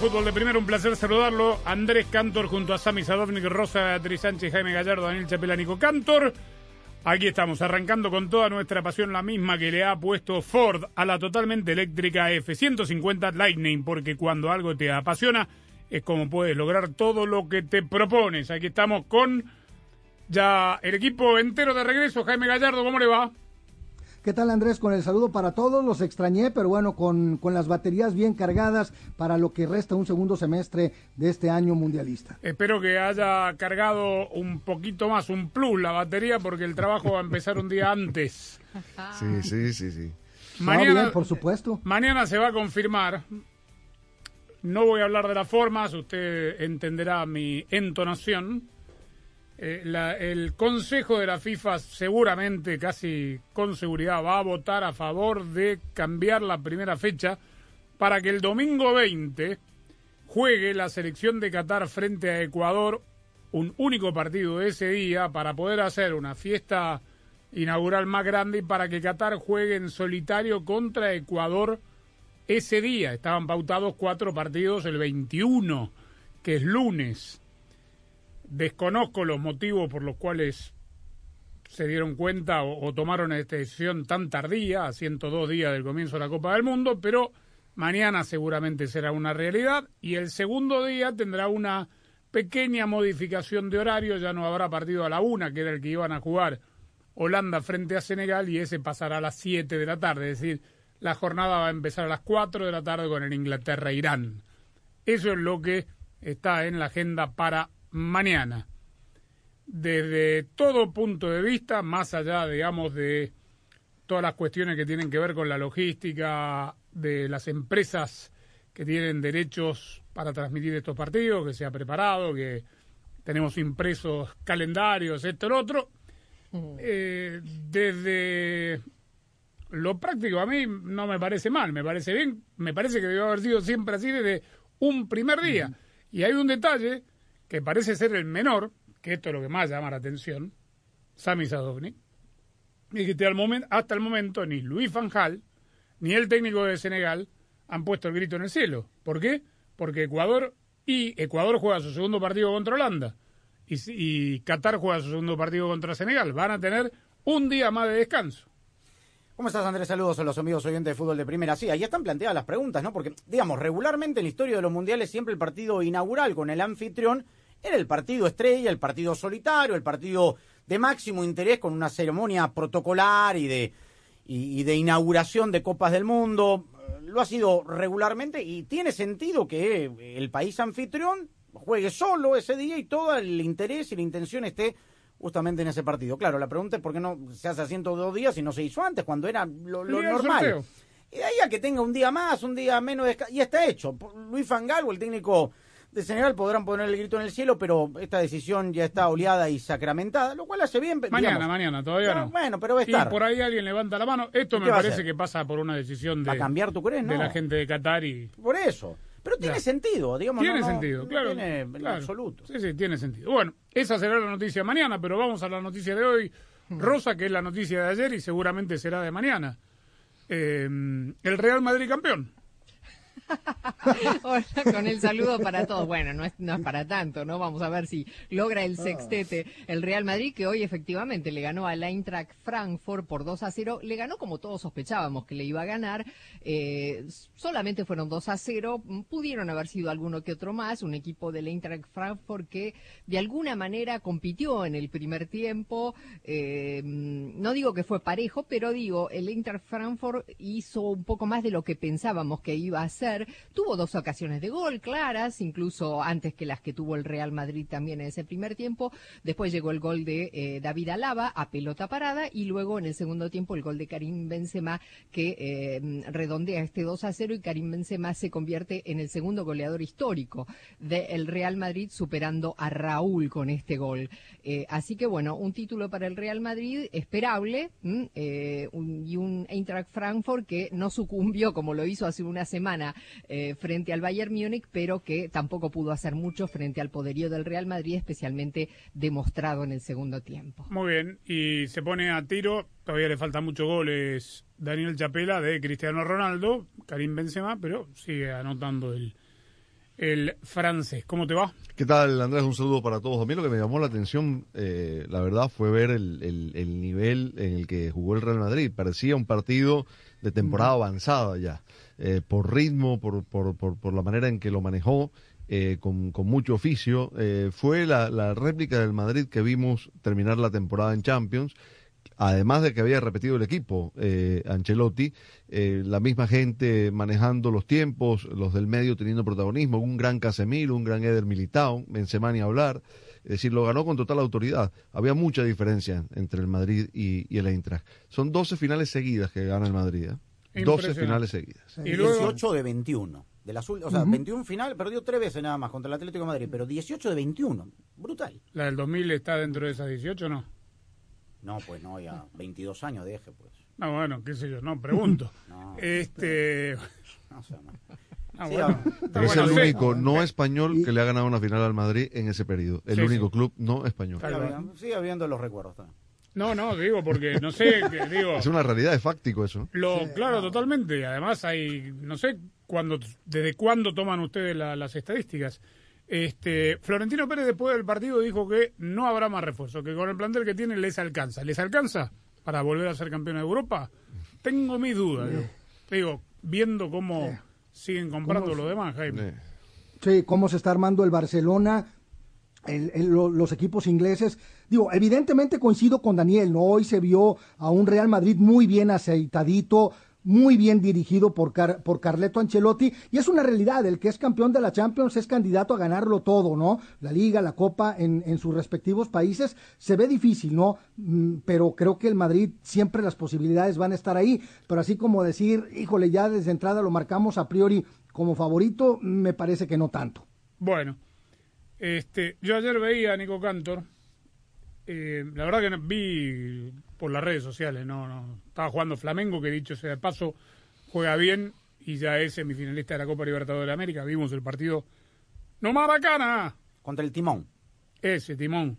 Fútbol de Primero. Un placer saludarlo. Andrés Cantor junto a Sami Sadovnik, Rosa Beatriz Sánchez, Jaime Gallardo, Daniel Chapelánico Cantor. Aquí estamos, arrancando con toda nuestra pasión, la misma que le ha puesto Ford a la totalmente eléctrica F-150 Lightning, porque cuando algo te apasiona es como puedes lograr todo lo que te propones. Aquí estamos con ya el equipo entero de regreso. Jaime Gallardo, ¿cómo le va? ¿Qué tal Andrés? Con el saludo para todos, los extrañé, pero bueno, con, con las baterías bien cargadas para lo que resta un segundo semestre de este año mundialista. Espero que haya cargado un poquito más, un plus la batería, porque el trabajo va a empezar un día antes. Sí, sí, sí, sí. Mañana, bien, por supuesto. mañana se va a confirmar. No voy a hablar de las formas, usted entenderá mi entonación. Eh, la- el Consejo de la FIFA seguramente, casi con seguridad, va a votar a favor de cambiar la primera fecha para que el domingo 20 juegue la selección de Qatar frente a Ecuador un único partido ese día para poder hacer una fiesta inaugural más grande y para que Qatar juegue en solitario contra Ecuador ese día. Estaban pautados cuatro partidos el 21, que es lunes. Desconozco los motivos por los cuales se dieron cuenta o, tomaron esta decisión tan tardía, a 102 días del comienzo de la Copa del Mundo, pero mañana seguramente será una realidad y el segundo día tendrá una pequeña modificación de horario, ya no habrá partido a la una, que era el que iban a jugar Holanda frente a Senegal, y ese pasará a las 7 de la tarde, es decir, la jornada va a empezar a las 4 de la tarde con el Inglaterra-Irán. Eso es lo que está en la agenda para mañana desde todo punto de vista, más allá, digamos, de todas las cuestiones que tienen que ver con la logística de las empresas que tienen derechos para transmitir estos partidos, que se ha preparado, que tenemos impresos calendarios, esto, lo otro. Eh, desde lo práctico a mí no me parece mal, me parece bien, me parece que debe haber sido siempre así desde un primer día. Y hay un detalle que parece ser el menor, que esto es lo que más llama la atención, Sami Sadovnik, y que hasta el momento ni Luis Van Gaal ni el técnico de Senegal han puesto el grito en el cielo. ¿Por qué? Porque Ecuador y Ecuador juega su segundo partido contra Holanda y, y Qatar juega su segundo partido contra Senegal. Van a tener un día más de descanso. ¿Cómo estás, Andrés? Saludos a los amigos oyentes de fútbol de primera. Sí, ahí están planteadas las preguntas, ¿no? Porque, digamos, regularmente en la historia de los mundiales siempre el partido inaugural con el anfitrión era el partido estrella, el partido solitario, el partido de máximo interés con una ceremonia protocolar y de, y, y de inauguración de Copas del Mundo. Lo ha sido regularmente y tiene sentido que el país anfitrión juegue solo ese día y todo el interés y la intención esté justamente en ese partido. Claro, la pregunta es por qué no se hace a 102 días y no se hizo antes, cuando era lo, normal. Y de ahí a que tenga un día más, un día menos, de y está hecho. Luis Fangal o el técnico de Senegal podrán poner el grito en el cielo, pero esta decisión ya está oleada y sacramentada, lo cual hace bien. Mañana, digamos. mañana, todavía No, no. Bueno, pero va a Y estar. por ahí alguien levanta la mano. Esto ¿Y me parece que pasa por una decisión ¿Va a de, cambiar, tú crees? de No. la gente de Qatar y Por eso. Pero tiene Ya. sentido, digamos. tiene no, no- sentido, claro. tiene en claro. absoluto. Sí, sí, tiene sentido. Bueno, esa será la noticia mañana, pero vamos a la noticia de hoy. Rosa, que es la noticia de ayer y seguramente será de mañana. Eh, el Real Madrid campeón. Hola, con el saludo para todos. Bueno, no es, no es para tanto, ¿no? Vamos a ver si logra el sextete el Real Madrid, que hoy efectivamente le ganó al Eintracht Frankfurt por 2 a 0. Le ganó como todos sospechábamos que le iba a ganar. Eh, solamente fueron 2 a 0. Pudieron haber sido alguno que otro más. Un equipo del Eintracht Frankfurt que de alguna manera compitió en el primer tiempo. Eh, no digo que fue parejo, pero digo, el Eintracht Frankfurt hizo un poco más de lo que pensábamos que iba a hacer. Tuvo dos ocasiones de gol claras, incluso antes que las que tuvo el Real Madrid también en ese primer tiempo. Después llegó el gol de eh, David Alaba a pelota parada y luego en el segundo tiempo el gol de Karim Benzema que eh, redondea este 2 a 0 y Karim Benzema se convierte en el segundo goleador histórico del Real Madrid superando a Raúl con este gol. Eh, así que bueno, un título para el Real Madrid esperable y un Eintracht Frankfurt que no sucumbió como lo hizo hace una semana eh, frente al Bayern Múnich, pero que tampoco pudo hacer mucho frente al poderío del Real Madrid, especialmente demostrado en el segundo tiempo. Muy bien, y se pone a tiro, todavía le faltan muchos goles Daniel Chapela de Cristiano Ronaldo, Karim Benzema, pero sigue anotando el, el francés. ¿Cómo te va? ¿Qué tal, Andrés? Un saludo para todos. A mí lo que me llamó la atención, eh, la verdad, fue ver el, el, el, nivel en el que jugó el Real Madrid. Parecía un partido de temporada avanzada ya, eh, por ritmo, por, por, por, la manera en que lo manejó. Eh, con, con, mucho oficio, eh, fue la, la réplica del Madrid que vimos terminar la temporada en Champions, además de que había repetido el equipo Ancelotti, la misma gente manejando los tiempos, los del medio teniendo protagonismo, un gran Casemiro, un gran Eder Militao, Benzema ni hablar, es decir, lo ganó con total autoridad. Había mucha diferencia entre el Madrid y, y el Eintracht. Son 12 finales seguidas que gana el Madrid. 12 finales seguidas. Y 18 de 21. De las, o sea, uh -huh. 21 final, perdió tres veces nada más contra el Atlético de Madrid, pero 18 de 21. Brutal. ¿La del 2000 está dentro de esas 18 o no? No, pues no, ya 22 años deje, pues. No, bueno, qué sé yo, no, pregunto. no, este... No sé, no. Ah, sí, bueno. Pero es el único no español que le ha ganado una final al Madrid en ese periodo. El sí, único sí. club no español. Sigue habiendo los recuerdos también. No, no, digo, porque no sé, que, digo... Es una realidad, es fáctico eso. Lo, claro, totalmente. Además hay, no sé, cuándo, desde cuándo toman ustedes la, las estadísticas. Este, Florentino Pérez después del partido dijo que no habrá más refuerzo, que con el plantel que tiene les alcanza. ¿Les alcanza para volver a ser campeón de Europa? Tengo mis dudas. Sí. Digo, viendo cómo sí. siguen comprando lo demás, Jaime. Sí, cómo se está armando el Barcelona, el, el, los equipos ingleses. Digo, evidentemente coincido con Daniel, ¿no? Hoy se vio a un Real Madrid muy bien aceitadito, muy bien dirigido por, por Carleto Ancelotti y es una realidad, el que es campeón de la Champions es candidato a ganarlo todo, ¿no? La liga, la copa en, en sus respectivos países se ve difícil, ¿no? Mm, pero creo que el Madrid siempre las posibilidades van a estar ahí, pero así como decir, híjole, ya desde entrada lo marcamos a priori como favorito, me parece que no tanto. Bueno, este, yo ayer veía a Nico Cantor, eh, la verdad que vi por las redes sociales, no, no. Estaba jugando Flamengo, que dicho sea de paso, juega bien y ya es semifinalista de la Copa Libertadores de América. Vimos el partido no más bacana. Contra el Timón. Ese, Timón.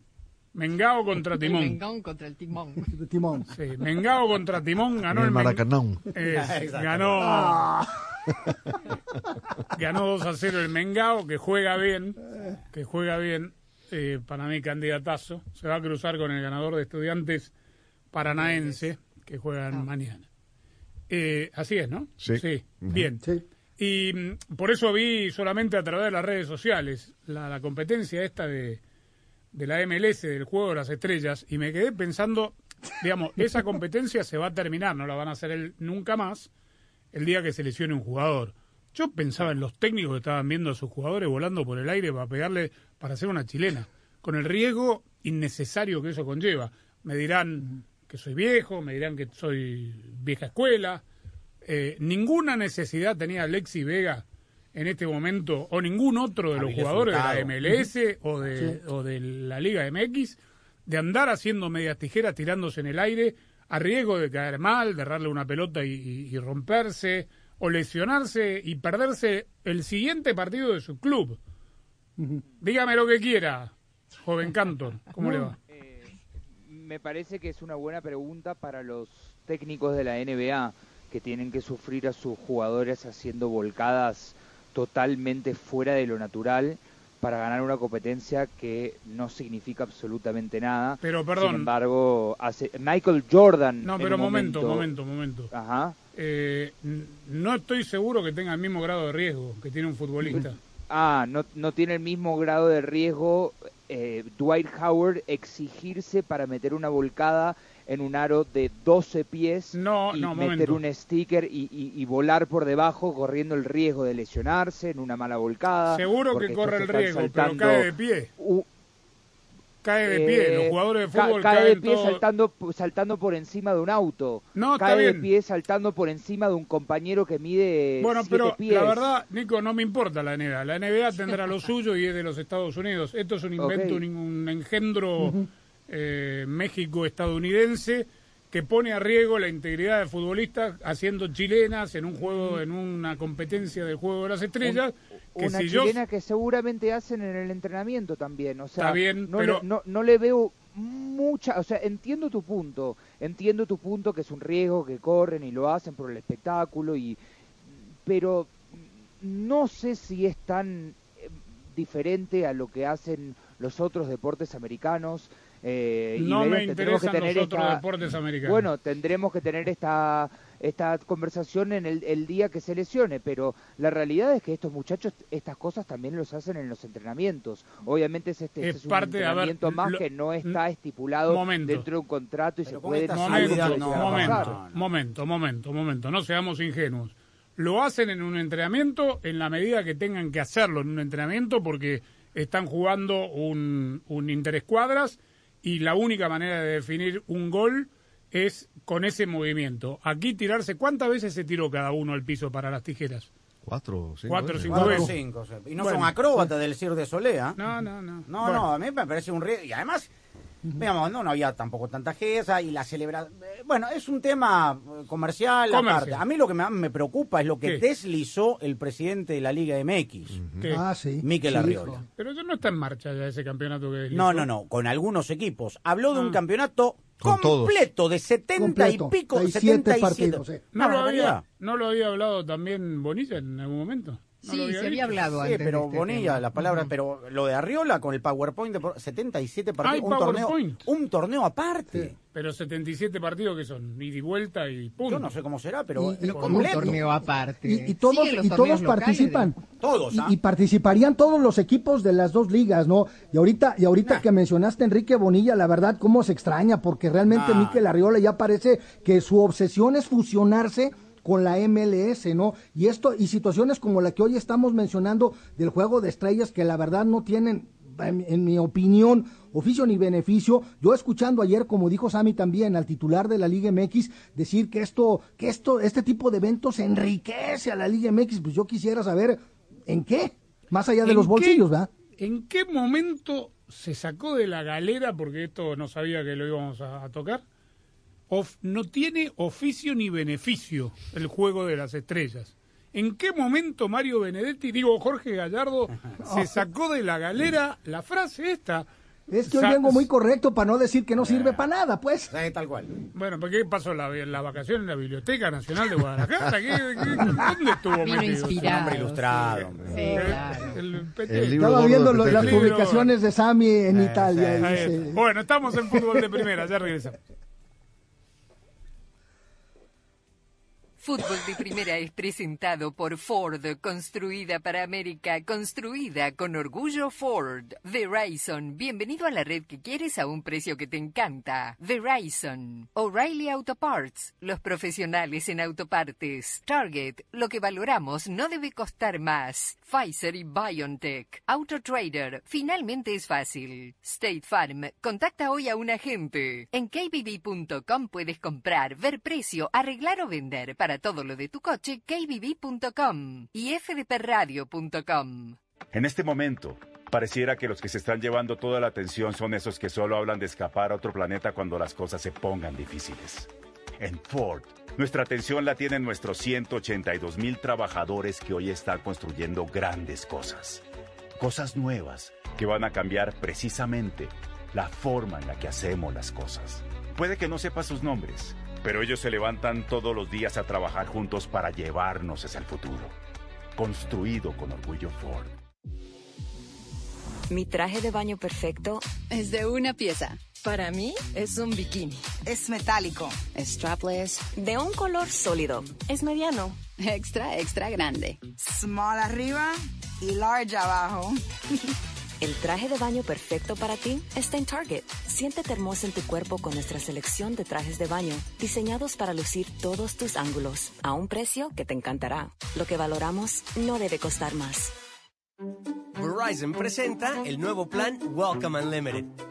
Mengao contra Timón. Mengao contra el Timón. timón. Sí, Mengao contra Timón ganó el, el Maracanón. Es, ganó. Ah. ganó 2 a 0 el Mengao, que juega bien. Que juega bien. Eh, para mí, candidatazo. Se va a cruzar con el ganador de Estudiantes Paranaense, que juegan ah. mañana. Eh, así es, ¿no? Sí. sí. Uh -huh. Bien. Sí. Y mm, por eso vi solamente a través de las redes sociales la, la competencia esta de, de, la MLS, del juego de las estrellas, y me quedé pensando, digamos, esa competencia se va a terminar, no la van a hacer el, nunca más el día que se lesione un jugador. Yo pensaba en los técnicos que estaban viendo a sus jugadores volando por el aire para pegarle, para hacer una chilena, con el riesgo innecesario que eso conlleva. Me dirán que soy viejo, me dirán que soy vieja escuela. Eh, ninguna necesidad tenía Alexi Vega en este momento, o ningún otro de los jugadores de la MLS o, de, sí. o de la Liga MX, de andar haciendo medias tijeras tirándose en el aire a riesgo de caer mal, de darle una pelota y, y, y romperse, o lesionarse y perderse el siguiente partido de su club. Dígame lo que quiera, joven Cantor, ¿cómo le va? me parece que es una buena pregunta para los técnicos de la NBA. que tienen que sufrir a sus jugadores haciendo volcadas totalmente fuera de lo natural para ganar una competencia que no significa absolutamente nada. Pero, perdón. Sin embargo, hace Michael Jordan. No, pero momento, momento, momento. Ajá. Eh, no estoy seguro que tenga el mismo grado de riesgo que tiene un futbolista. Ah, no, no tiene el mismo grado de riesgo eh, Dwight Howard exigirse para meter una volcada en un aro de 12 pies No, y no, meter momento. un sticker y, y- y volar por debajo corriendo el riesgo de lesionarse en una mala volcada. Seguro que corre el riesgo, pero cae de pie. u- Cae de pie. Los eh, jugadores de ca- fútbol cae de caen pie todos- saltando, saltando por encima de un auto. No, está cae de pie saltando por encima de un compañero que mide Bueno, siete pero pies. la verdad, Nico, no me importa la NBA. La NBA tendrá lo suyo y es de los Estados Unidos. Esto es un invento, un engendro eh, México-estadounidense que pone a riesgo la integridad de futbolistas haciendo chilenas en un juego, en una competencia del juego de las estrellas. que una si yo chilena que seguramente hacen en el entrenamiento también, o sea, Está bien, no, pero- le, no, no le veo mucha, o sea, entiendo tu punto, entiendo tu punto que es un riesgo que corren y lo hacen por el espectáculo y pero no sé si es tan eh, diferente a lo que hacen los otros deportes americanos. Eh, no me que interesan los tener otros esta- deportes americanos. bueno, tendremos que tener esta esta conversación en el, el día que se lesione, pero la realidad es que estos muchachos estas cosas también los hacen en los entrenamientos. Obviamente es este Es es un parte de- a ver, entrenamiento más lo- que no está estipulado Momento. dentro de un contrato y Pero se puede Momento, no, momento, no, no. momento, momento, momento. No seamos ingenuos. Lo hacen en un entrenamiento en la medida que tengan que hacerlo en un entrenamiento porque están jugando un, un interescuadras y la única manera de definir un gol es con ese movimiento. Aquí tirarse, ¿cuántas veces se tiró cada uno al piso para las tijeras? Cuatro, cinco Cuatro, veces. cinco Cuatro, veces. cinco, y no Bueno. son acróbatas del Cirque de Solea. No, no, no. No, Bueno, no, a mí me parece un riesgo. Y además, digamos, no, no había tampoco tanta gesa y la celebración. Bueno, es un tema eh, comercial, Comercial. aparte. A mí lo que más me preocupa es lo que ¿Qué? deslizó el presidente de la Liga MX, ¿qué? Ah, sí. Miquel Sí, Arriola. hijo. Pero eso no está en marcha ya ese campeonato que deslizó. No, no, no, con algunos equipos. Habló de un Ah. campeonato completo de 70 Completo, y pico, 77 77 partidos, sí. ¿No, Una lo había. ¿No lo había hablado también Bonilla en algún momento? ¿No Sí, lo se había hablado Sí, antes. pero este Bonilla, tema. la palabra, pero lo de Arriola con el PowerPoint de por- 77 partidos, Hay un torneo, un torneo aparte. Sí. Pero 77 partidos que son, ida y vuelta y punto. Yo no sé cómo será, pero Y- un torneo aparte. Y, y todos, y todos participan. Todos, Y, ¿ah? y participarían todos los equipos de las dos ligas, ¿no? Y ahorita, y ahorita Nah. que mencionaste a Enrique Bonilla, la verdad, cómo se extraña, porque realmente Nah. Miquel Arriola ya parece que su obsesión es fusionarse con la MLS, ¿no? Y esto, y situaciones como la que hoy estamos mencionando del juego de estrellas, que la verdad no tienen, en, en mi opinión, oficio ni beneficio. Yo escuchando ayer, como dijo Sami también, al titular de la Liga MX, decir que esto, que esto, este tipo de eventos enriquece a la Liga MX, pues yo quisiera saber en qué, más allá de ¿En los qué- bolsillos, ¿verdad? ¿En qué momento se sacó de la galera, porque esto no sabía que lo íbamos a, a tocar? Of- no tiene oficio ni beneficio el juego de las estrellas. ¿En qué momento Mario Benedetti, digo Jorge Gallardo, se sacó de la galera la frase esta? Es que hoy vengo muy correcto para no decir que no sirve para nada, pues. Sí, tal cual. Bueno, ¿por qué pasó la, la vacación en la Biblioteca Nacional de Guadalajara? ¿Qué- qué- dónde estuvo Vino metido? inspirado. Hombre ilustrado, sí. hombre. Sí, claro. el. El libro Estaba viendo lo- las Libro- publicaciones de Sami en Eh, Italia. dice-. Bueno, estamos en fútbol de primera, ya regresamos. Fútbol de Primera es presentado por Ford, construida para América, construida con orgullo Ford. Verizon, bienvenido a la red que quieres a un precio que te encanta. Verizon. O'Reilly Auto Parts, los profesionales en autopartes. Target, lo que valoramos no debe costar más. Pfizer y BioNTech. AutoTrader, finalmente es fácil. State Farm, contacta hoy a un agente. En kbb.com puedes comprar, ver precio, arreglar o vender. Para todo lo de tu coche, kbb.com y fdpradio.com. En este momento, pareciera que los que se están llevando toda la atención son esos que solo hablan de escapar a otro planeta cuando las cosas se pongan difíciles. En Ford, nuestra atención la tienen nuestros 182 mil trabajadores que hoy están construyendo grandes cosas. Cosas nuevas que van a cambiar precisamente la forma en la que hacemos las cosas. Puede que no sepa sus nombres, Pero ellos se levantan todos los días a trabajar juntos para llevarnos hacia el futuro. Construido con orgullo Ford. Mi traje de baño perfecto Es de una pieza. para mí es un bikini. Es metálico. Es strapless. De un color sólido. Es mediano. Extra, extra grande. Small arriba y large abajo. El traje de baño perfecto para ti está en Target. Siéntete hermosa en tu cuerpo con nuestra selección de trajes de baño, diseñados para lucir todos tus ángulos, a un precio que te encantará. Lo que valoramos no debe costar más. Verizon presenta el nuevo plan Welcome Unlimited.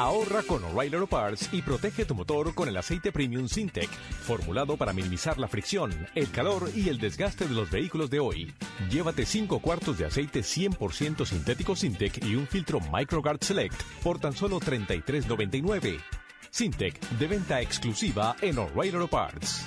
Ahorra con O'Reilly Auto Parts y protege tu motor con el aceite premium Sintec, formulado para minimizar la fricción, el calor y el desgaste de los vehículos de hoy. Llévate 5 cuartos de aceite 100% sintético Sintec y un filtro MicroGuard Select por tan solo $33.99. Sintec, de venta exclusiva en O'Reilly Auto Parts.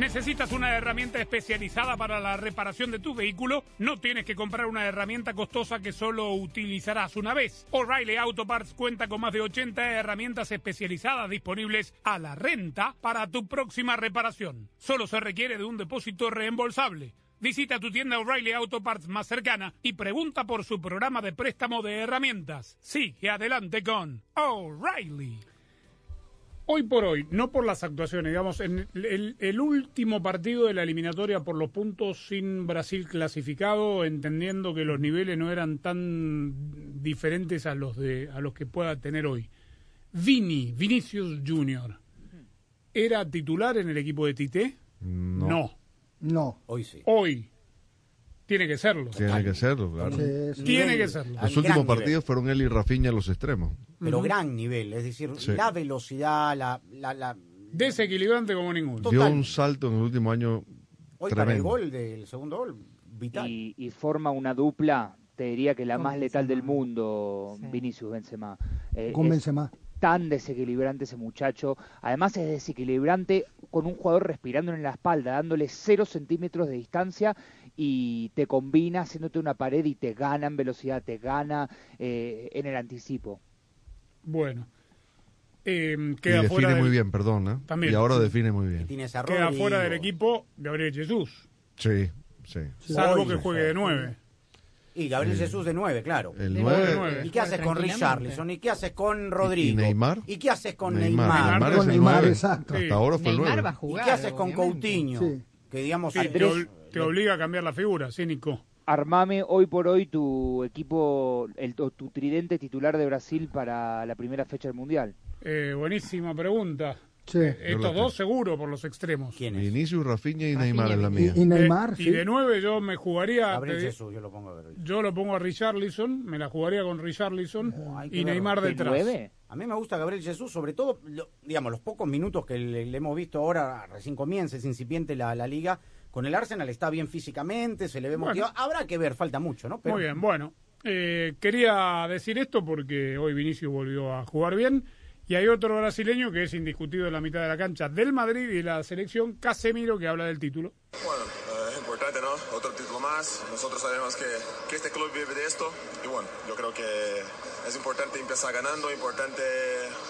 ¿Necesitas una herramienta especializada para la reparación de tu vehículo? No tienes que comprar una herramienta costosa que solo utilizarás una vez. O'Reilly Auto Parts cuenta con más de 80 herramientas especializadas disponibles a la renta para tu próxima reparación. Solo se requiere de un depósito reembolsable. Visita tu tienda O'Reilly Auto Parts más cercana y pregunta por su programa de préstamo de herramientas. Sigue adelante con O'Reilly. Hoy por hoy, no por las actuaciones, digamos, en el, el último partido de la eliminatoria por los puntos sin Brasil clasificado, entendiendo que los niveles no eran tan diferentes a los de a los que pueda tener hoy. Vini, Vinicius Junior, ¿era titular en el equipo de Tite? No. No. Hoy sí. Hoy. Tiene que serlo. Tiene que serlo, claro. Sí, sí. Tiene que serlo. Los últimos partidos fueron él y Rafinha los extremos. Pero gran nivel, es decir, Sí. la velocidad, la, la, la- Desequilibrante como ninguno. Dio un salto en el último año hoy para el gol del segundo gol, vital. Y, y forma una dupla, te diría que la más letal del mundo, Vinicius Benzema. Eh, Con es- Benzema. tan desequilibrante ese muchacho. Además es desequilibrante con un jugador respirando en la espalda, dándole cero centímetros de distancia y te combina haciéndote una pared y te gana en velocidad, te gana eh, en el anticipo. Bueno. Eh, Y queda define fuera muy del- bien, perdón. ¿eh? También. Y ahora define muy bien. Queda fuera del equipo Gabriel Jesús. Sí, sí. Salvo que juegue de nueve. Y Gabriel Eh, Jesús de 9, claro. el De nueve- nueve. ¿Y qué haces con. Richarlison? ¿Y qué haces con Rodrigo? ¿Y Neymar? ¿Y qué haces con Neymar. Neymar? Neymar es Con el Neymar, nueve. exacto. Hasta ahora fue el Neymar nueve. va a jugar. ¿Y qué haces con obviamente. Coutinho? Sí. Que digamos, Sí, te, Andrés- ob- te obliga a cambiar la figura, sí, Nico. Armame hoy por hoy tu equipo, el, o tu tridente titular de Brasil para la primera fecha del Mundial. Eh, buenísima pregunta. Sí. Yo Estos dos seguro por los extremos. ¿Quién es? Vinicius, Rafinha y Rafinha Neymar es la mía. Y, y Neymar, Eh, sí. Y de nueve yo me jugaría. Gabriel Jesús, yo lo pongo a ver. yo lo pongo a Richarlison, me la jugaría con Richarlison y. Neymar ¿De detrás. nueve? A mí me gusta Gabriel Jesús, sobre todo, lo- digamos, los pocos minutos que le, le hemos visto ahora, recién comienza, es incipiente la, la liga. Con el Arsenal está bien físicamente, se le ve Bueno. motivado. Habrá que ver, falta mucho, ¿no? Pero Muy bien, bueno. eh, quería decir esto porque hoy Vinicius volvió a jugar bien. Y hay otro brasileño que es indiscutido en la mitad de la cancha del Madrid y la selección, Casemiro, que habla del título. Bueno, eh, es importante, ¿no? Otro título más. Nosotros sabemos que, que este club vive de esto. Y bueno, yo creo que es importante empezar ganando, importante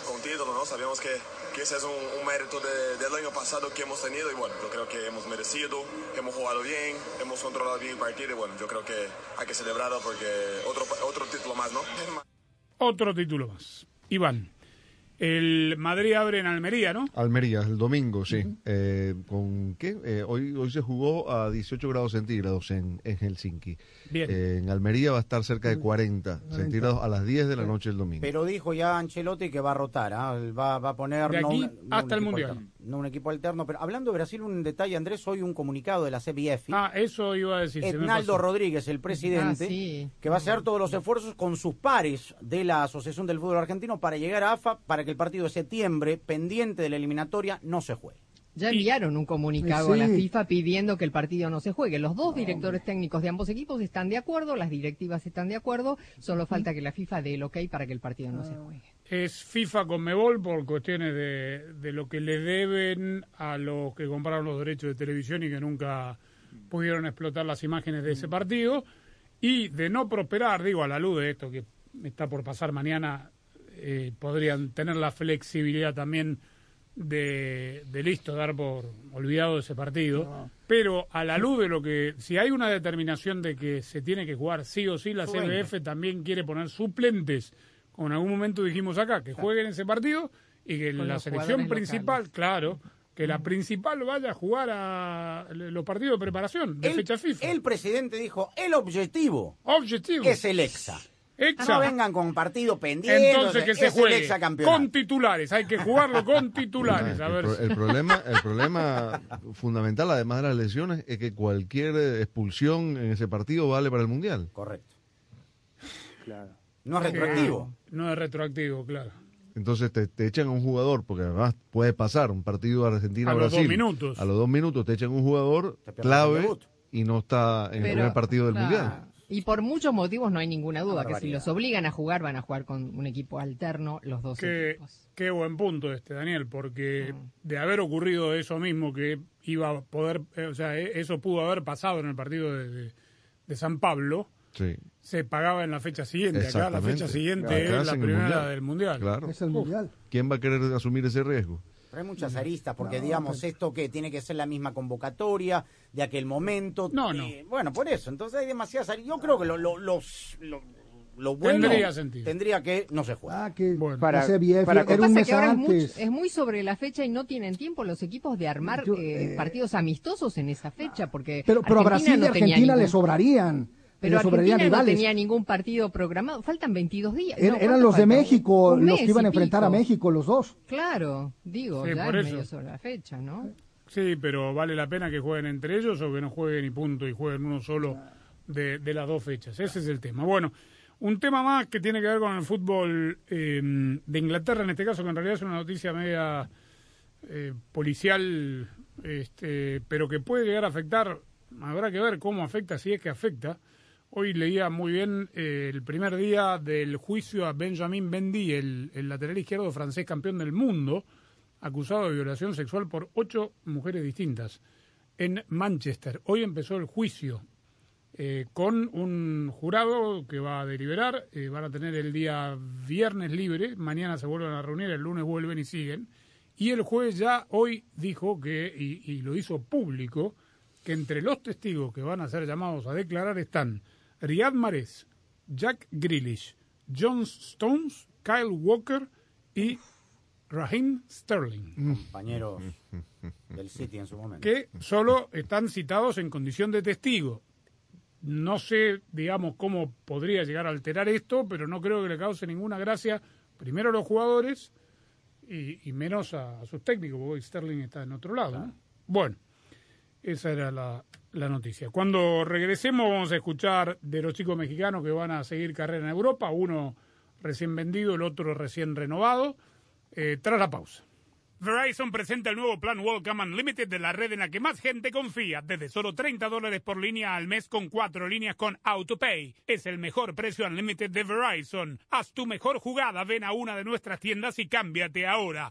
con título, ¿no? Sabemos que, que ese es un, un mérito de- del año pasado que hemos tenido. Y bueno, yo creo que hemos merecido, hemos jugado bien, hemos controlado bien el partido. Y bueno, yo creo que hay que celebrarlo porque otro, otro título más, ¿no? Otro título más. Iván, el Madrid abre en Almería, ¿no? Almería, el domingo, sí. Eh, ¿Con qué? Eh, hoy, hoy se jugó a 18 grados centígrados en, en Helsinki. Bien. Eh, en Almería va a estar cerca de 40 centígrados a las 10 de la noche el domingo. Pero dijo ya Ancelotti que va a rotar, ¿ah? va, va a poner De no aquí un- no hasta el equipo Mundial. alterno, no un equipo alterno, pero hablando de Brasil, un detalle, Andrés, hoy un comunicado de la CBF. Ah, eso iba a decir. Rodríguez, el presidente, Ah, sí. que va a hacer todos los esfuerzos con sus pares de la Asociación del Fútbol Argentino para llegar a AFA para que el partido de septiembre, pendiente de la eliminatoria, no se juegue. Ya enviaron un comunicado Sí. a la FIFA pidiendo que el partido no se juegue. Los dos directores técnicos de ambos equipos están de acuerdo, las directivas están de acuerdo, solo falta que la FIFA dé el ok para que el partido no se juegue. Es FIFA con Mebol por cuestiones de, de lo que le deben a los que compraron los derechos de televisión y que nunca pudieron explotar las imágenes de ese partido. Y de no prosperar, digo, a la luz de esto que está por pasar mañana, eh, podrían tener la flexibilidad también de, de listo, dar por olvidado ese partido. Pero a la luz de lo que, si hay una determinación de que se tiene que jugar sí o sí, la. CBF también quiere poner suplentes, como en algún momento dijimos acá, que jueguen ese partido y que Con la selección principal, locales. claro, que la principal vaya a jugar a los partidos de preparación de El, fecha FIFA. el presidente dijo, el objetivo Objetivo. es el EXA. Exa. No vengan con partido pendiente. Entonces que se juegue con titulares, hay que jugarlo con titulares. A el, ver pro- el problema, el problema fundamental, además de las lesiones, es que cualquier eh, expulsión en ese partido vale para el Mundial. Correcto. Claro. No es retroactivo. No es retroactivo, claro. Entonces te, te echan a un jugador, porque además puede pasar un partido A los Argentina-Brasil. dos minutos. A los dos minutos te echan un jugador clave y no está en el primer partido del claro, Mundial. Y por muchos motivos no hay ninguna duda que si los obligan a jugar van a jugar con un equipo alterno los dos Qué, equipos. qué buen punto este, Daniel, Mm. porque de haber ocurrido eso mismo que iba a poder, eh, o sea, eh, eso pudo haber pasado en el partido de, de- de San Pablo, Sí, se pagaba en la fecha siguiente. Acá la fecha siguiente Acá es la primera Mundial. del Mundial. claro. Es el Uf. mundial. ¿Quién va a querer asumir ese riesgo? Pero hay muchas aristas, porque No, digamos, pero- esto que tiene que ser la misma convocatoria de aquel momento. No, no. Eh, bueno, por eso. Entonces hay demasiadas aristas. Yo creo que lo, lo, los- lo, lo bueno Tendría sentido. tendría que no se juegue. Ah, que Bueno. Para- para- Lo que era un pasa mes que ahora es, muy- antes. es muy sobre la fecha y no tienen tiempo los equipos de armar Yo, eh, eh, partidos amistosos en esa fecha, porque Pero, pero a Argentina Brasil y no Argentina ningún- le sobrarían. Pero Argentina no rivales. tenía ningún partido programado. Faltan 22 días. Er- No, eran ¿cuánto los de? México, los que iban a enfrentar a. México, los dos. Claro, digo, Sí, ya por es eso. medio sobre la fecha, ¿no? Sí, pero vale la pena que jueguen entre ellos o que no jueguen y punto y jueguen uno solo de, de las dos fechas. Ese es el tema. Bueno, un tema más que tiene que ver con el fútbol eh, de Inglaterra, en este caso, que en realidad es una noticia media eh, policial, este, pero que puede llegar a afectar, habrá que ver cómo afecta, si es que afecta, Hoy leía muy bien eh, el primer día del juicio a Benjamin Bendy, el, el lateral izquierdo francés campeón del mundo, acusado de violación sexual por ocho mujeres distintas en Manchester. Hoy empezó el juicio eh, con un jurado que va a deliberar. eh, van a tener el día viernes libre. Mañana se vuelven a reunir, el lunes vuelven y siguen. Y el juez ya hoy dijo que, y, y lo hizo público, que entre los testigos que van a ser llamados a declarar están Riyad Mahrez, Jack Grealish, John Stones, Kyle Walker y Raheem Sterling. Compañeros del City en su momento. que solo están citados en condición de testigo. No sé, digamos, cómo podría llegar a alterar esto, pero no creo que le cause ninguna gracia, primero a los jugadores y, y menos a, a sus técnicos, porque Sterling está en otro lado. ¿no? Bueno, esa era la, la noticia. Cuando regresemos vamos a escuchar de los chicos mexicanos que van a seguir carrera en Europa, uno recién vendido, el otro recién renovado, eh, tras la pausa. Verizon presenta el nuevo plan Welcome Unlimited de la red en la que más gente confía, desde solo 30 dólares por línea al mes con cuatro líneas con AutoPay. Es el mejor precio Unlimited de Verizon. Haz tu mejor jugada, ven a una de nuestras tiendas y cámbiate ahora.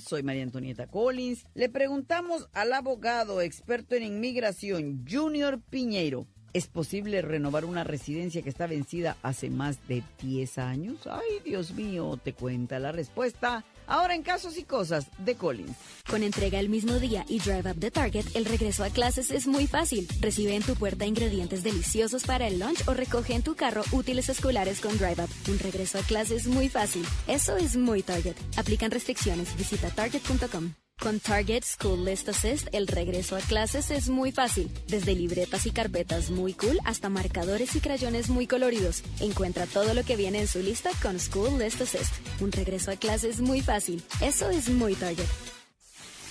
Soy María Antonieta Collins. Le preguntamos al abogado experto en inmigración, Junior Piñeiro, ¿es posible renovar una residencia que está vencida hace más de 10 años? Ay, Dios mío, te cuenta la respuesta. Ahora en casos y cosas de Collins. Con entrega el mismo día y Drive Up de Target, el regreso a clases es muy fácil. Recibe en tu puerta ingredientes deliciosos para el lunch o recoge en tu carro útiles escolares con Drive Up. Un regreso a clases muy fácil. Eso es muy Target. Aplican restricciones. Visita target.com. Con Target School List Assist, el regreso a clases es muy fácil. Desde libretas y carpetas muy cool hasta marcadores y crayones muy coloridos. Encuentra todo lo que viene en su lista con School List Assist. Un regreso a clases muy fácil. Eso es muy Target.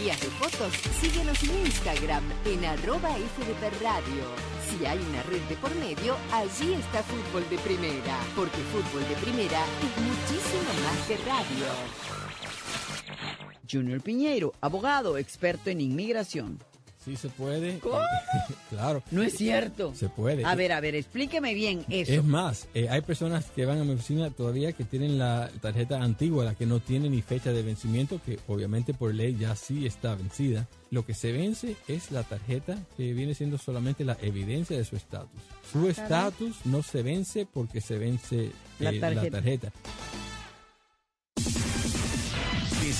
de fotos, síguenos en Instagram en arroba FDP. Si hay una red de por medio, allí está Fútbol de Primera, porque Fútbol de Primera es muchísimo más que radio. Junior Piñeiro, abogado experto en inmigración. Sí se puede. ¿Cómo? claro. No es cierto. Se puede. A ver, a ver, explíqueme bien eso. Es más, eh, hay personas que van a mi oficina todavía que tienen la tarjeta antigua, la que no tiene ni fecha de vencimiento, que obviamente por ley ya sí está vencida. Lo que se vence es la tarjeta que viene siendo solamente la evidencia de su estatus. Su estatus no se vence porque se vence La eh, tarjeta. la tarjeta.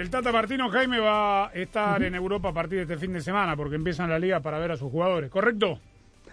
El Tata Martino Jaime va a estar en Europa a partir de este fin de semana porque empiezan la liga para ver a sus jugadores, ¿correcto?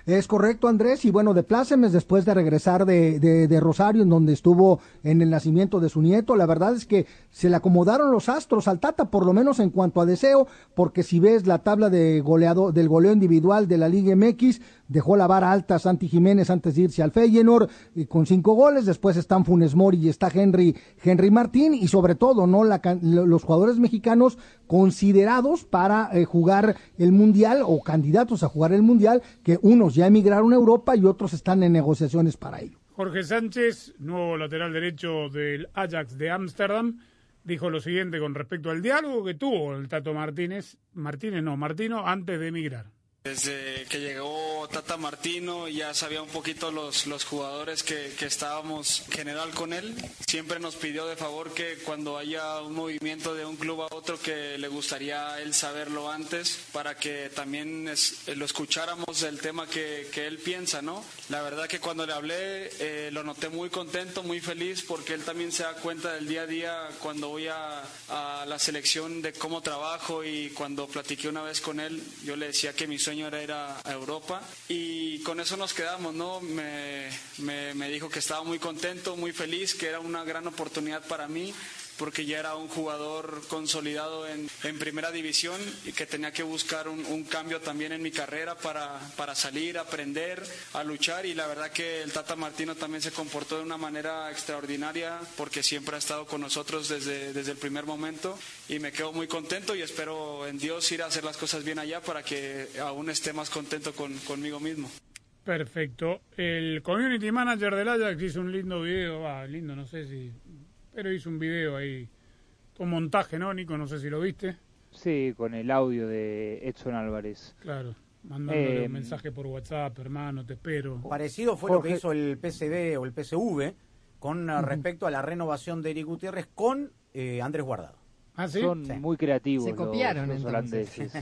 Es correcto, Andrés. Y bueno, de plácemes después de regresar de, de, Rosario, en donde estuvo en el nacimiento de su nieto, la verdad es que se le acomodaron los astros al Tata, por lo menos en cuanto a deseo, porque si ves la tabla de goleado, del goleo individual de la Liga MX, dejó la vara alta Santi Jiménez antes de irse al Feyenoord eh, con cinco goles, después están Funes Mori y está Henry, Henry Martín y sobre todo no la, los jugadores mexicanos considerados para eh, jugar el Mundial o candidatos a jugar el Mundial, que unos ya emigraron a Europa y otros están en negociaciones para ello. Jorge Sánchez, nuevo lateral derecho del Ajax de Ámsterdam, dijo lo siguiente con respecto al diálogo que tuvo el Tato Martínez, Martínez no, Martino, antes de emigrar. Desde que llegó Tata Martino ya sabía un poquito los, los jugadores que, que, estábamos en general con él. Siempre nos pidió de favor que cuando haya un movimiento de un club a otro que le gustaría a él saberlo antes para que también es, lo escucháramos el tema que, que, él piensa, ¿no? La verdad que cuando le hablé eh, lo noté muy contento, muy feliz porque él también se da cuenta del día a día cuando voy a, a la selección de cómo trabajo y cuando platiqué una vez con él, yo le decía que mi sueño era ir a Europa y con eso nos quedamos, ¿no? Me, me, me, dijo que estaba muy contento, muy feliz, que era una gran oportunidad para mí porque ya era un jugador consolidado en, en primera división y que tenía que buscar un, un, cambio también en mi carrera para, para salir, aprender, a luchar y la verdad que el Tata Martino también se comportó de una manera extraordinaria porque siempre ha estado con nosotros desde, desde el primer momento y me quedo muy contento y espero en Dios ir a hacer las cosas bien allá para que aún esté más contento con, conmigo mismo. Perfecto. El community manager del Ajax hizo un lindo video, ah, lindo, no sé si pero hizo un video ahí con montaje, ¿no, Nico? No sé si lo viste. Sí, con el audio de Edson Álvarez. Claro, mandándole eh, un mensaje por WhatsApp, hermano, te espero. Parecido fue Jorge... lo que hizo el PCB o el PSV con uh respecto a la renovación de Eric Gutiérrez con eh, Andrés Guardado. ¿Ah, sí? Son sí. muy creativos Se copiaron los, los holandeses.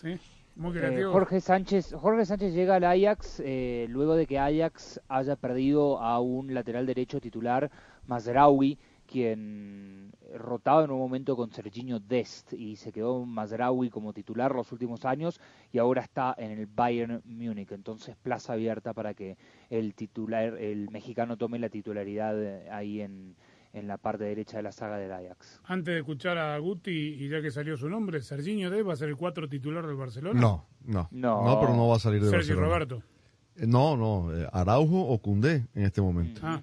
sí. Muy. Eh, Jorge Sánchez Jorge Sánchez llega al Ajax eh, luego de que Ajax haya perdido a un lateral derecho titular Mazraoui, quien rotaba en un momento con Serginho Dest y se quedó Mazraoui como titular los últimos años y ahora está en el Bayern Múnich. Entonces plaza abierta para que el titular, el mexicano tome la titularidad ahí en, en la parte derecha de la saga del Ajax. Antes de escuchar a Guti y ya que salió su nombre, Serginho Dest va a ser el cuatro titular del Barcelona. No, no, no, no pero no va a salir de Sergio Barcelona. Roberto. Eh, No, no, eh, Araujo o Cundé en este momento. Ah.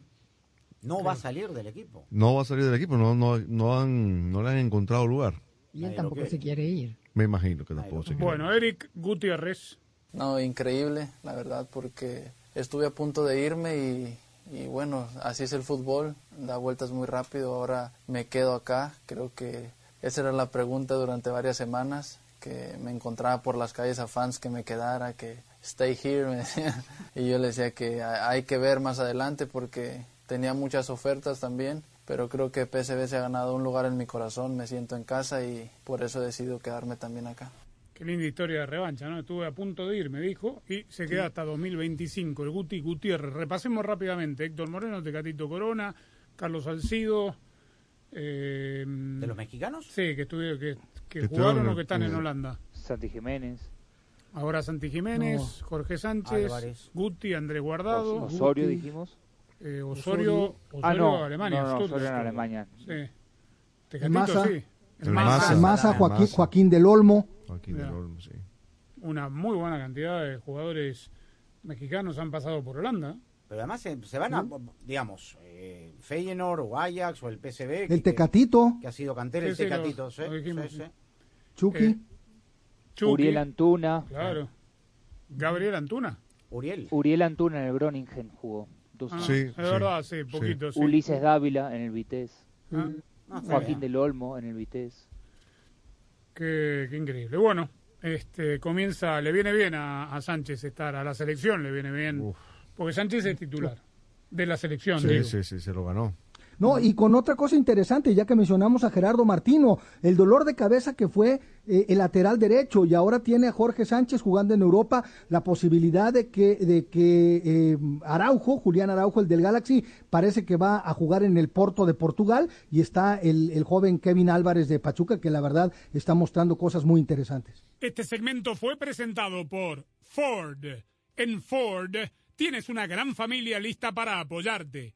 No va a salir del equipo. No va a salir del equipo, no, no, no, han, no le han encontrado lugar. Y él tampoco se quiere ir. Me imagino que tampoco se quiere. Bueno, Eric Gutiérrez. No, increíble, la verdad, porque estuve a punto de irme y, y bueno, así es el fútbol, da vueltas muy rápido, ahora me quedo acá, creo que esa era la pregunta durante varias semanas, que me encontraba por las calles a fans que me quedara, que stay here, me decía. Y yo le decía que ha- hay que ver más adelante porque tenía muchas ofertas también. Pero creo que PSV se ha ganado un lugar en mi corazón, me siento en casa y por eso he decidido quedarme también acá. Qué linda historia de revancha, ¿no? Estuve a punto de ir, me dijo, y se queda hasta 2025. El Guti Gutiérrez. Repasemos rápidamente. Héctor Moreno, Tecatito Corona, Carlos Salcido. eh, ¿De los mexicanos? Sí, que, estuvieron, que, jugaron o que están en en- Holanda. Santi Jiménez. Ahora Santi Jiménez, No. Jorge Sánchez, Álvarez. Guti, Andrés Guardado. Os- Osorio, Guti, dijimos. Eh, Osorio, Osorio, Ah, no. Alemania. No, no, Stuttgart. Osorio en Alemania. Sí. El Tecatito, Maza, sí. el Maza, Joaquín, Joaquín del Olmo. Joaquín del Olmo, sí. Una muy buena cantidad de jugadores mexicanos han pasado por Holanda. Pero además se, se van a, digamos, eh, Feyenoord o Ajax o el PSV. que- El Tecatito. Que ha sido cantera, el Tecatito. sí, dijimos, sí, sí. sí. Chucky. Eh, Chucky. Uriel Antuna. Claro. Gabriel Antuna. Uriel. Uriel Antuna en el Groningen jugó. Ah, años. Sí, es sí. verdad, sí, poquito, sí. Ulises Dávila en el Vitesse. Ah, está Joaquín del Olmo en el Vitesse. Qué, qué increíble. Bueno, este comienza, le viene bien a, a Sánchez estar a la selección, le viene bien. Porque Sánchez es titular de la selección. Sí, digo. sí, sí, se lo ganó. No, y con otra cosa interesante, ya que mencionamos a Gerardo Martino, el dolor de cabeza que fue eh, el lateral derecho y ahora tiene a Jorge Sánchez jugando en Europa, la posibilidad de que, de que eh, Araujo, Julián Araujo, el del Galaxy, parece que va a jugar en el Porto de Portugal y está el, el joven Kevin Álvarez de Pachuca, que la verdad está mostrando cosas muy interesantes. Este segmento fue presentado por Ford. En Ford tienes una gran familia lista para apoyarte.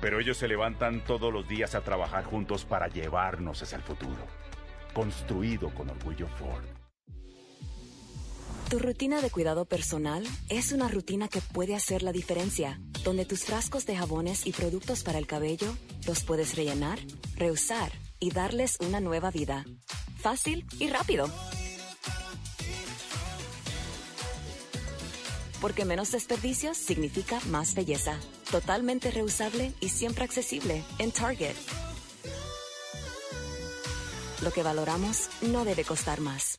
pero ellos se levantan todos los días a trabajar juntos para llevarnos hacia el futuro. Construido con orgullo Ford. Tu rutina de cuidado personal es una rutina que puede hacer la diferencia, donde tus frascos de jabones y productos para el cabello los puedes rellenar, reusar y darles una nueva vida. Fácil y rápido. Porque menos desperdicios significa más belleza. Totalmente reusable y siempre accesible en Target. Lo que valoramos no debe costar más.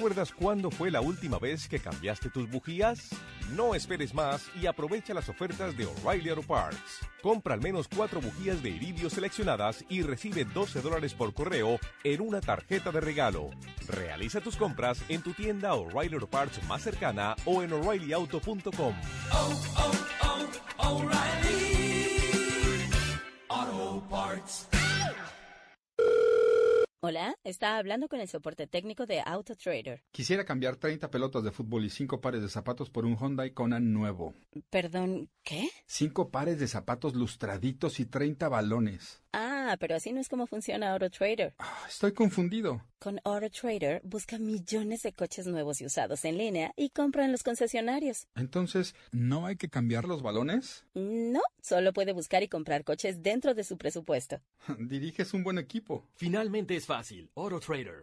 ¿Recuerdas cuándo fue la última vez que cambiaste tus bujías? No esperes más y aprovecha las ofertas de O'Reilly Auto Parts. Compra al menos cuatro bujías de iridio seleccionadas y recibe 12 dólares por correo en una tarjeta de regalo. Realiza tus compras en tu tienda O'Reilly Auto Parts más cercana o en o'ReillyAuto.com. Hola, está hablando con el soporte técnico de AutoTrader. Quisiera cambiar 30 pelotas de fútbol y 5 pares de zapatos por un Hyundai Kona nuevo. Perdón, ¿qué? 5 pares de zapatos lustraditos y 30 balones. Ah, pero así no es como funciona AutoTrader. Estoy confundido. Con AutoTrader busca millones de coches nuevos y usados en línea y compra en los concesionarios. Entonces, ¿no hay que cambiar los balones? No, solo puede buscar y comprar coches dentro de su presupuesto. Diriges un buen equipo. Finalmente es fácil. AutoTrader.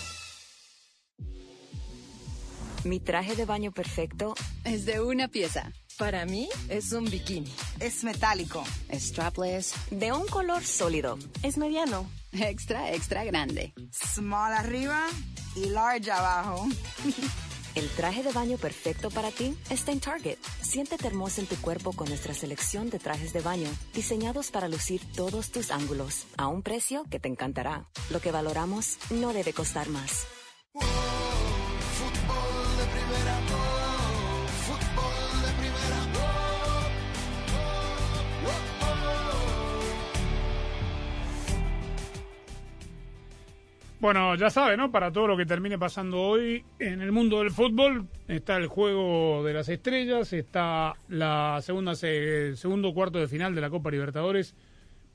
Mi traje de baño perfecto Es de una pieza. Para mí es un bikini. Es metálico. Es strapless. de un color sólido. Es mediano. Extra, extra grande. Small arriba y large abajo. El traje de baño perfecto para ti está en Target. Siéntete hermosa en tu cuerpo con nuestra selección de trajes de baño, diseñados para lucir todos tus ángulos, a un precio que te encantará. Lo que valoramos no debe costar más. Bueno, ya sabe, ¿no? Para todo lo que termine pasando hoy en el mundo del fútbol, está el juego de las estrellas, está la segunda se- segundo cuarto de final de la Copa Libertadores.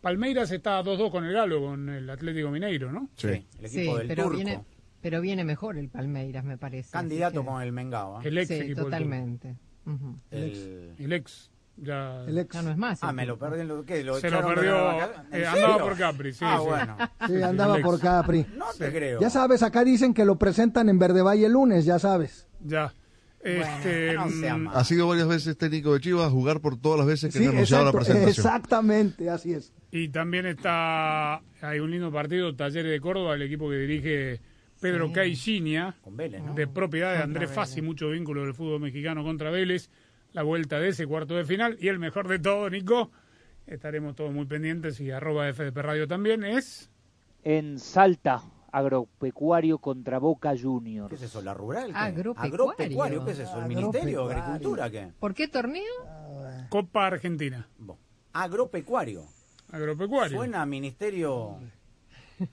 Palmeiras está 2-2 con el Galo, con el Atlético Mineiro, ¿no? Sí. el Sí, equipo del pero turco. viene, pero viene mejor el Palmeiras, me parece. Candidato que- con el Mengao. ¿ah? El ex sí, equipo del totalmente. El- El ex. Ya, El ex. Ya no es más. Ah, me lo perdí en lo que lo Se lo perdió, la vaca- ¿En eh, andaba por Capri, sí, Ah, sí. bueno. Sí, andaba por. Capri. No te creo. Ya sabes, acá dicen que lo presentan en Verde Valle el lunes, ya sabes. Ya. Este, no mm. Ha sido varias veces técnico de Chivas, jugar por todas las veces que Sí, han anunciado la presentación. exactamente, así es. Y también está, hay un lindo partido, Talleres de Córdoba, el equipo que dirige Pedro Caixinha, Con Vélez, ¿no? de propiedad de Andrés. Fassi, mucho vínculo del fútbol mexicano contra Vélez, la vuelta de ese cuarto de final. Y el mejor de todo, Nico, estaremos todos muy pendientes y arroba FDP Radio también, es... En Salta, agropecuario contra Boca Juniors. ¿Qué es eso? ¿La rural? ¿Qué? Agropecuario. ¿Agropecuario? ¿Qué es eso? ¿El Ministerio de Agricultura? ¿Qué? ¿Por qué torneo? Copa Argentina. Agropecuario. Agropecuario. Suena a Ministerio...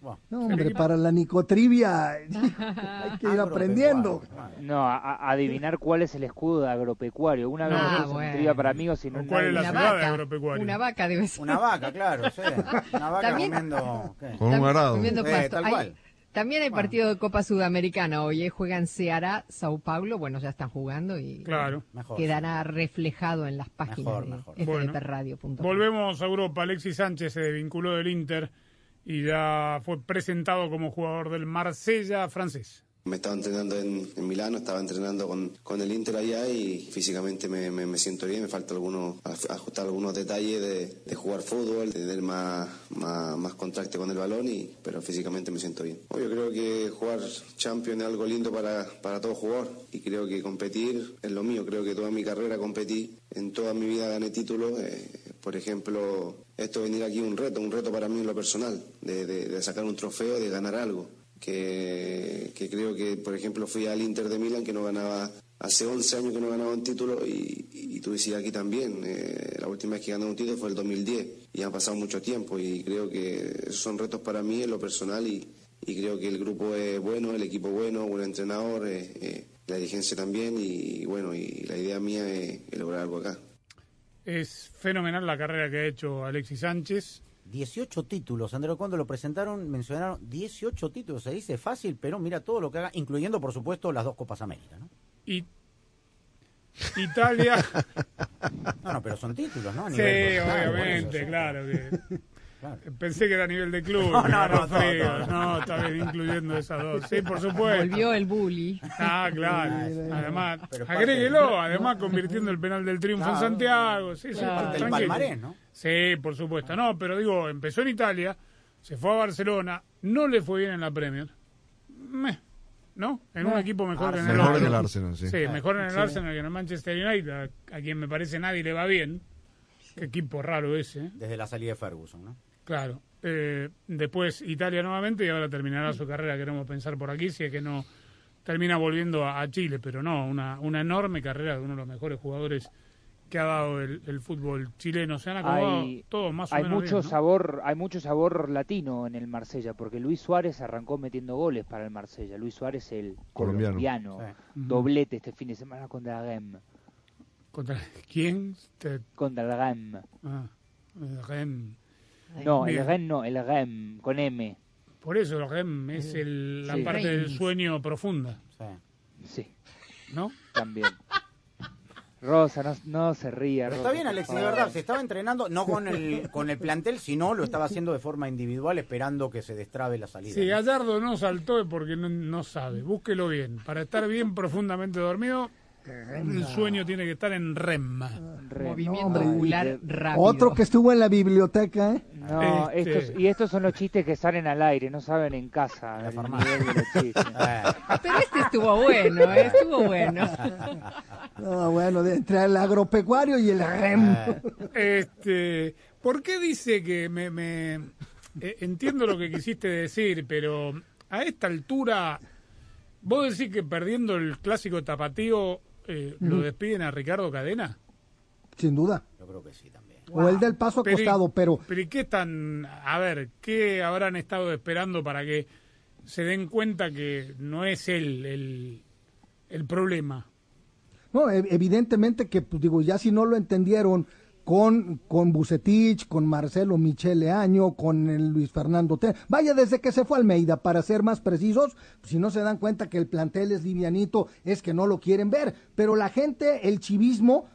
Bueno, No, hombre, para la nicotrivia hay que ir aprendiendo. No, a, a- adivinar cuál es el escudo de agropecuario. Una vez Ah, bueno. trivia para amigos y no ¿O cuál es la Una ciudad de vaca. agropecuario? Una vaca debe ser. Una vaca, claro, sí. Una vaca También- comiendo... ¿qué? Con un arado. Comiendo Eh, pasto. Hay- también hay Bueno. partido de Copa Sudamericana. Hoy eh, juegan Ceará, Sao Paulo. Bueno, ya están jugando y Claro. Mejor. quedará reflejado en las páginas Mejor, de mejor. Bueno. Volvemos a Europa. Alexis Sánchez se desvinculó del Inter y ya fue presentado como jugador del Marsella francés. Me estaba entrenando en, en Milano, estaba entrenando con, con el Inter allá y físicamente me, me- me siento bien, me falta algunos, aj- ajustar algunos detalles de, de jugar fútbol, de tener más, más, más contacto con el balón, y, pero físicamente me siento bien. Yo creo que jugar Champions es algo lindo para, para todo jugador y creo que competir es lo mío, creo que toda mi carrera competí, en toda mi vida gané títulos, eh, por ejemplo, esto venir aquí un reto, un reto para mí en lo personal, de, de- sacar un trofeo, de ganar algo que, creo que, por ejemplo, fui al Inter de Milán, que no ganaba, hace 11 años que no ganaba un título, y, y tú aquí también, eh, la última vez que gané un título fue el 2010, y ha pasado mucho tiempo, y creo que esos son retos para mí en lo personal, y, y creo que el grupo es bueno, el equipo bueno, buen entrenador, eh, eh, la dirigencia también, y, bueno, y la idea mía es, es lograr algo acá. Es fenomenal la carrera que ha hecho Alexis Sánchez. 18 títulos, Andrés, cuando lo presentaron mencionaron 18 títulos, se dice fácil, pero mira todo lo que haga, incluyendo por supuesto las dos Copas América, ¿no? Y Italia. No, no, pero son títulos, ¿no? A sí, nivel obviamente, claro. que- Claro. Pensé que era a nivel de club. No, no, no, todo. No, está bien, incluyendo esas dos. Sí, por supuesto. Volvió el bully. Ah, claro. Además, agréguelo, además convirtiendo el penal del triunfo en Claro. Santiago. Sí, sí, Claro. Parte del tranquilo. palmarés, ¿no? Sí, por supuesto. No, pero digo, empezó en Italia, se fue a Barcelona, no le fue bien en la Premier. Meh, ¿No? En un No. equipo mejor que en el Mejor en el Arsenal, sí. Sí, mejor en el Sí. Arsenal que en el Manchester United, a, a quien me parece nadie le va bien. Qué equipo raro ese. ¿eh? Desde la salida de Ferguson, ¿no? Claro. Eh, después Italia nuevamente y ahora terminará su carrera, queremos pensar por aquí, si es que no termina volviendo a, a Chile, pero no, una, una enorme carrera de uno de los mejores jugadores que ha dado el, el fútbol chileno. Se han acomodado Hay, todos más o hay menos mucho bien, ¿no? sabor, hay mucho sabor latino en el Marsella, porque Luis Suárez arrancó metiendo goles para el Marsella. Luis Suárez el Colombiano. colombiano, Sí. doblete este fin de semana contra el Rem. ¿Contra quién? Te- Contra el Rem. ah, el Rem. No, Bien. el Rem no, el Rem, con M. Por eso el REM es el- la Sí. parte del sueño profunda. Sí. ¿No? También. Rosa, no, no se ría. Pero Rosa, está bien, Alexis, de verdad. Se estaba entrenando, no con el, con el plantel, sino lo estaba haciendo de forma individual, esperando que se destrabe la salida. Si Gallardo no saltó es porque no, no sabe. Búsquelo bien. Para estar bien profundamente dormido, el sueño tiene que estar en REM. Movimiento ocular rápido. Otro que estuvo en la biblioteca, ¿eh? No, Este- estos, y estos son los chistes que salen al aire, no saben en casa. el nivel de los chistes. Pero este estuvo bueno, ¿eh? estuvo bueno. No, bueno, entre el agropecuario y el REM. Este, ¿Por qué dice que me, me- eh, entiendo lo que quisiste decir, pero a esta altura, vos decís que perdiendo el clásico tapatío eh, lo despiden a Ricardo Cadena? Sin duda. Yo creo que sí también. O el del paso acostado, pero Pero ¿y qué están, a ver, qué habrán estado esperando para que se den cuenta que no es él el, el problema? No, e- evidentemente que, pues digo, ya si no lo entendieron con, con Bucetich, con Marcelo Michele Año, con el Luis Fernando Te. Vaya, desde que se fue Almeida, para ser más precisos, si no se dan cuenta que el plantel es livianito, es que no lo quieren ver. Pero la gente, el chivismo,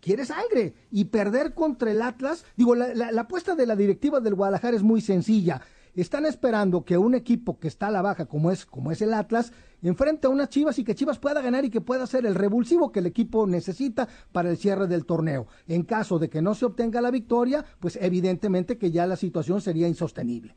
quiere sangre. Y perder contra el Atlas, digo, la, la- la apuesta de la directiva del Guadalajara es muy sencilla. Están esperando que un equipo que está a la baja, como es, como es el Atlas, enfrente a unas Chivas y que Chivas pueda ganar y que pueda ser el revulsivo que el equipo necesita para el cierre del torneo. En caso de que no se obtenga la victoria, pues evidentemente que ya la situación sería insostenible.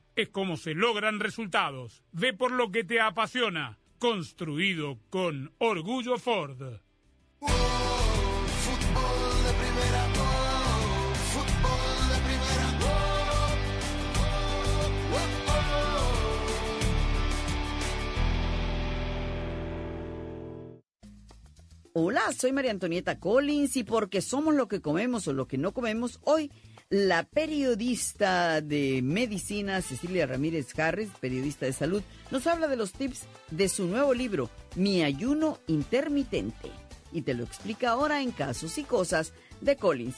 es como se logran resultados. Ve por lo que te apasiona, construido con orgullo Ford. Hola, soy María Antonieta Collins y porque somos lo que comemos o lo que no comemos, hoy la periodista de medicina Cecilia Ramírez Harris, periodista de salud, nos habla de los tips de su nuevo libro, Mi ayuno intermitente. Y te lo explica ahora en Casos y Cosas de Collins.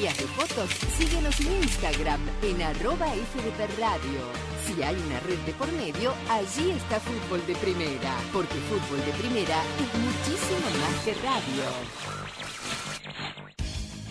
de fotos, síguenos en Instagram en arroba FDP Radio. Si hay una red de por medio, allí está Fútbol de Primera, porque Fútbol de Primera es muchísimo más que radio.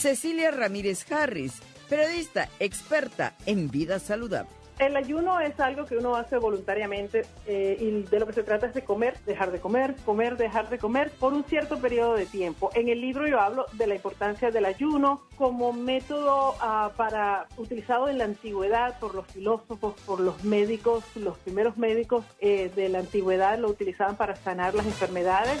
Cecilia Ramírez Harris, periodista experta en vida saludable. El ayuno es algo que uno hace voluntariamente eh, y de lo que se trata es de comer, dejar de comer, comer, dejar de comer por un cierto periodo de tiempo. En el libro yo hablo de la importancia del ayuno como método ah, para utilizado en la antigüedad por los filósofos, por los médicos, los primeros médicos eh, de la antigüedad lo utilizaban para sanar las enfermedades.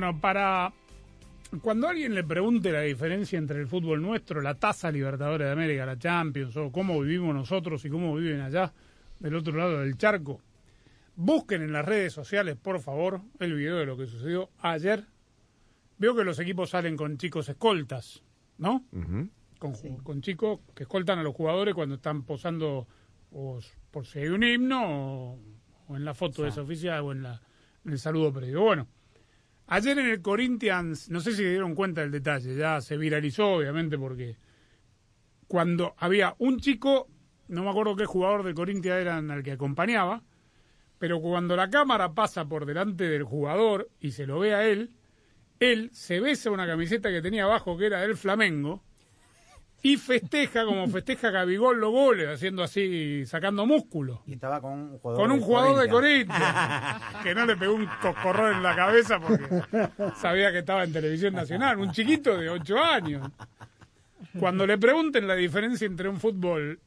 Bueno, para cuando alguien le pregunte la diferencia entre el fútbol nuestro, la tasa Libertadores de América, la Champions, o cómo vivimos nosotros y cómo viven allá del otro lado del charco, busquen en las redes sociales, por favor, el video de lo que sucedió ayer. Veo que los equipos salen con chicos escoltas, ¿no? Con, con chicos que escoltan a los jugadores cuando están posando o por si hay un himno o, o en la foto de esa oficial o en, la, en el saludo previo. Bueno, Ayer en el Corinthians, no sé si se dieron cuenta del detalle, ya se viralizó obviamente porque cuando había un chico, no me acuerdo qué jugador del Corinthians eran al que acompañaba, pero cuando la cámara pasa por delante del jugador y se lo ve a él, él se besa una camiseta que tenía abajo que era del Flamengo y festeja como festeja Gabigol los goles, haciendo así, sacando músculo. Y estaba con un jugador Con un de jugador de que no le pegó un coscorrón en la cabeza porque sabía que estaba en televisión nacional, un chiquito de 8 años. Cuando le pregunten la diferencia entre un fútbol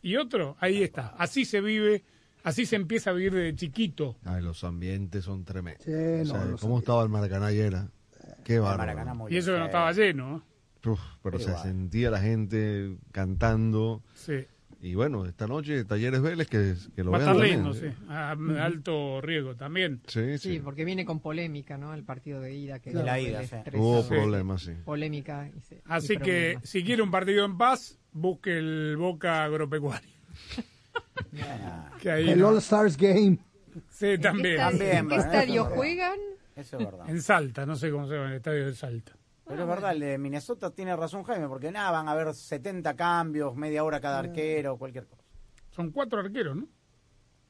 y otro, ahí está. Así se vive, así se empieza a vivir de chiquito. Ay, los ambientes son tremendos. Sí, O no, sea, ¿Cómo estaba el Maracaná ayer? Qué bárbaro. Y eso que no estaba lleno. ¿eh? Uf, pero se sentía la gente cantando. Sí. Y bueno, esta noche Talleres Vélez, que, que lo Va a vean estar también, lindo, ¿eh? sí. A alto riesgo también. Sí, Sí, porque viene con polémica, ¿no? El partido de ida. Que De la ida, sí. Hubo Sí. problemas, sí. Polémica. y se- y Así que si quiere un partido en paz, busque el Boca Agropecuario. que ahí El no- All Stars Game. Sí, también. ¿En qué estadio juegan? Eso es verdad. En Salta, no sé cómo se llama el estadio de Salta. Pero es verdad, el de Minnesota tiene razón Jaime, porque nada, van a haber 70 cambios, media hora cada arquero, cualquier cosa. Son cuatro arqueros, ¿no?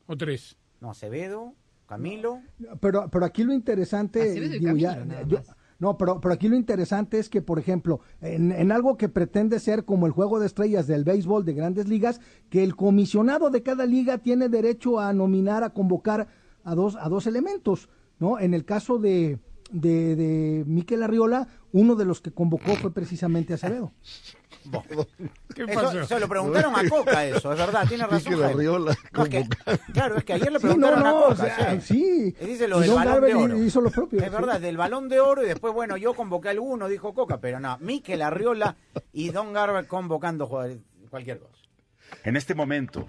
¿O tres? No, Acevedo, Camilo. Pero, pero aquí lo interesante, digo, ya- Camilo, nada yo- no, pero, pero aquí lo interesante es que, por ejemplo, en, en algo que pretende ser como el juego de estrellas del béisbol de grandes ligas, que el comisionado de cada liga tiene derecho a nominar, a convocar a dos, a dos elementos, ¿no? En el caso de, de, de Miquel Arriola, uno de los que convocó fue precisamente Acevedo. ¿Qué Eso, se lo preguntaron a Coca eso, es verdad, tiene razón. Arriola No, es que- claro, es que ayer le Sí, preguntaron no, no, a Coca. o sea, sí. Y dice lo del Don balón de oro. hizo lo propio, Es sí. verdad, del balón de oro y después, bueno, yo convoqué a alguno, dijo Coca, pero no, Mikel Arriola y Don Garber convocando jugadores, cualquier cosa. En este momento,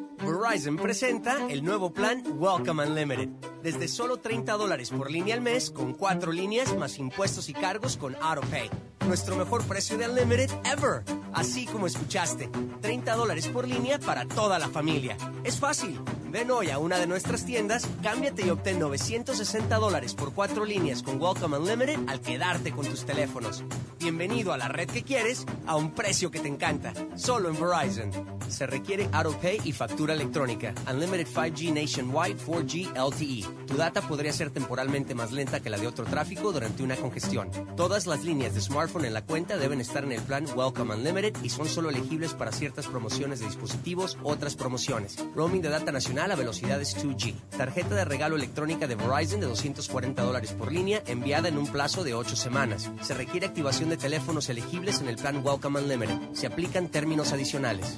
Verizon presenta el nuevo plan Welcome Unlimited. Desde solo 30 dólares por línea al mes, con cuatro líneas más impuestos y cargos con AutoPay. Nuestro mejor precio de Unlimited ever. Así como escuchaste, 30 dólares por línea para toda la familia. Es fácil. Ven hoy a una de nuestras tiendas, cámbiate y obtén 960 dólares por cuatro líneas con Welcome Unlimited al quedarte con tus teléfonos. Bienvenido a la red que quieres a un precio que te encanta. Solo en Verizon. Se requiere AutoPay y factura electrónica. Unlimited 5G Nationwide 4G LTE. Tu data podría ser temporalmente más lenta que la de otro tráfico durante una congestión. Todas las líneas de smartphone en la cuenta deben estar en el plan Welcome Unlimited y son solo elegibles para ciertas promociones de dispositivos, otras promociones. Roaming de data nacional a velocidades 2G. Tarjeta de regalo electrónica de Verizon de 240 dólares por línea enviada en un plazo de 8 semanas. Se requiere activación de teléfonos elegibles en el plan Welcome Unlimited. Se aplican términos adicionales.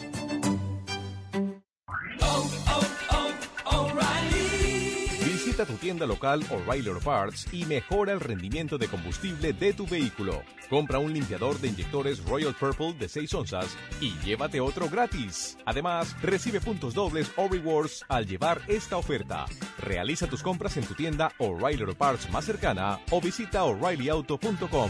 Visita tu tienda local O'Reilly Auto Parts y mejora el rendimiento de combustible de tu vehículo. Compra un limpiador de inyectores Royal Purple de 6 onzas y llévate otro gratis. Además, recibe puntos dobles o rewards al llevar esta oferta. Realiza tus compras en tu tienda O'Reilly Auto Parts más cercana o visita o'ReillyAuto.com.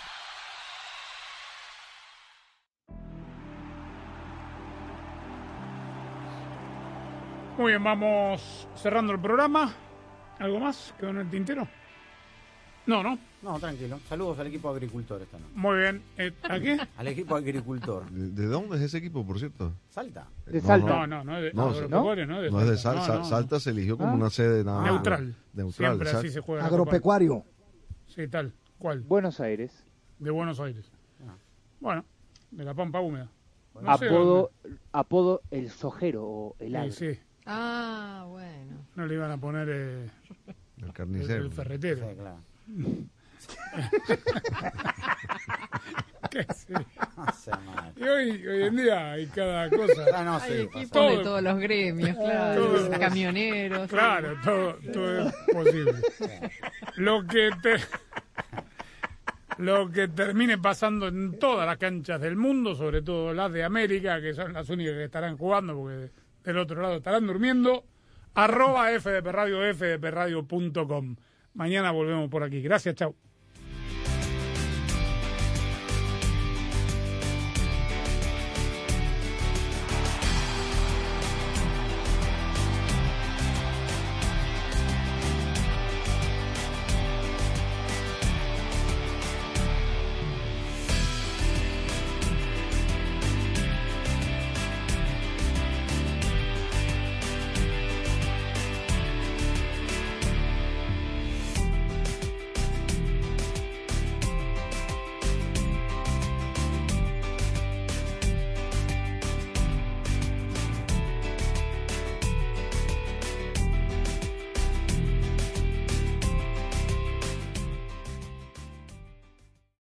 Muy bien, vamos cerrando el programa. ¿Algo más? ¿Quedó en el tintero? No, no. No, tranquilo. Saludos al equipo agricultor esta noche. Muy bien. Eh, ¿A qué? Al equipo agricultor. ¿De, de dónde es ese equipo, por cierto? Salta. De No, Salta. No, no, no es de, No, agropecuario, no, No es de Sal- No, Sal- no, no. Salta se eligió como Ah. una sede nada- Neutral. neutral. Siempre así se juega. Agropecuario. Sí, tal. ¿Cuál? Buenos Aires. De Buenos Aires. Bueno, de la pampa húmeda. No sé apodo, apodo el sojero o el agro. Sí, sí. Ah, bueno. No le iban a poner eh, El carnicero. el ferretero. Sí, claro. ¿Qué sé? No sé. Y hoy, hoy en día hay cada cosa. Ah, no, Hay sí, equipos Todo- de todos los gremios, claro. todo- Camioneros. Claro, todo, todo es posible. Lo que te, lo que termine pasando en todas las canchas del mundo, sobre todo las de América, que son las únicas que estarán jugando, porque del otro lado estarán durmiendo, arroba FDP Radio, fdpradio.com. Mañana volvemos por aquí. Gracias, chao.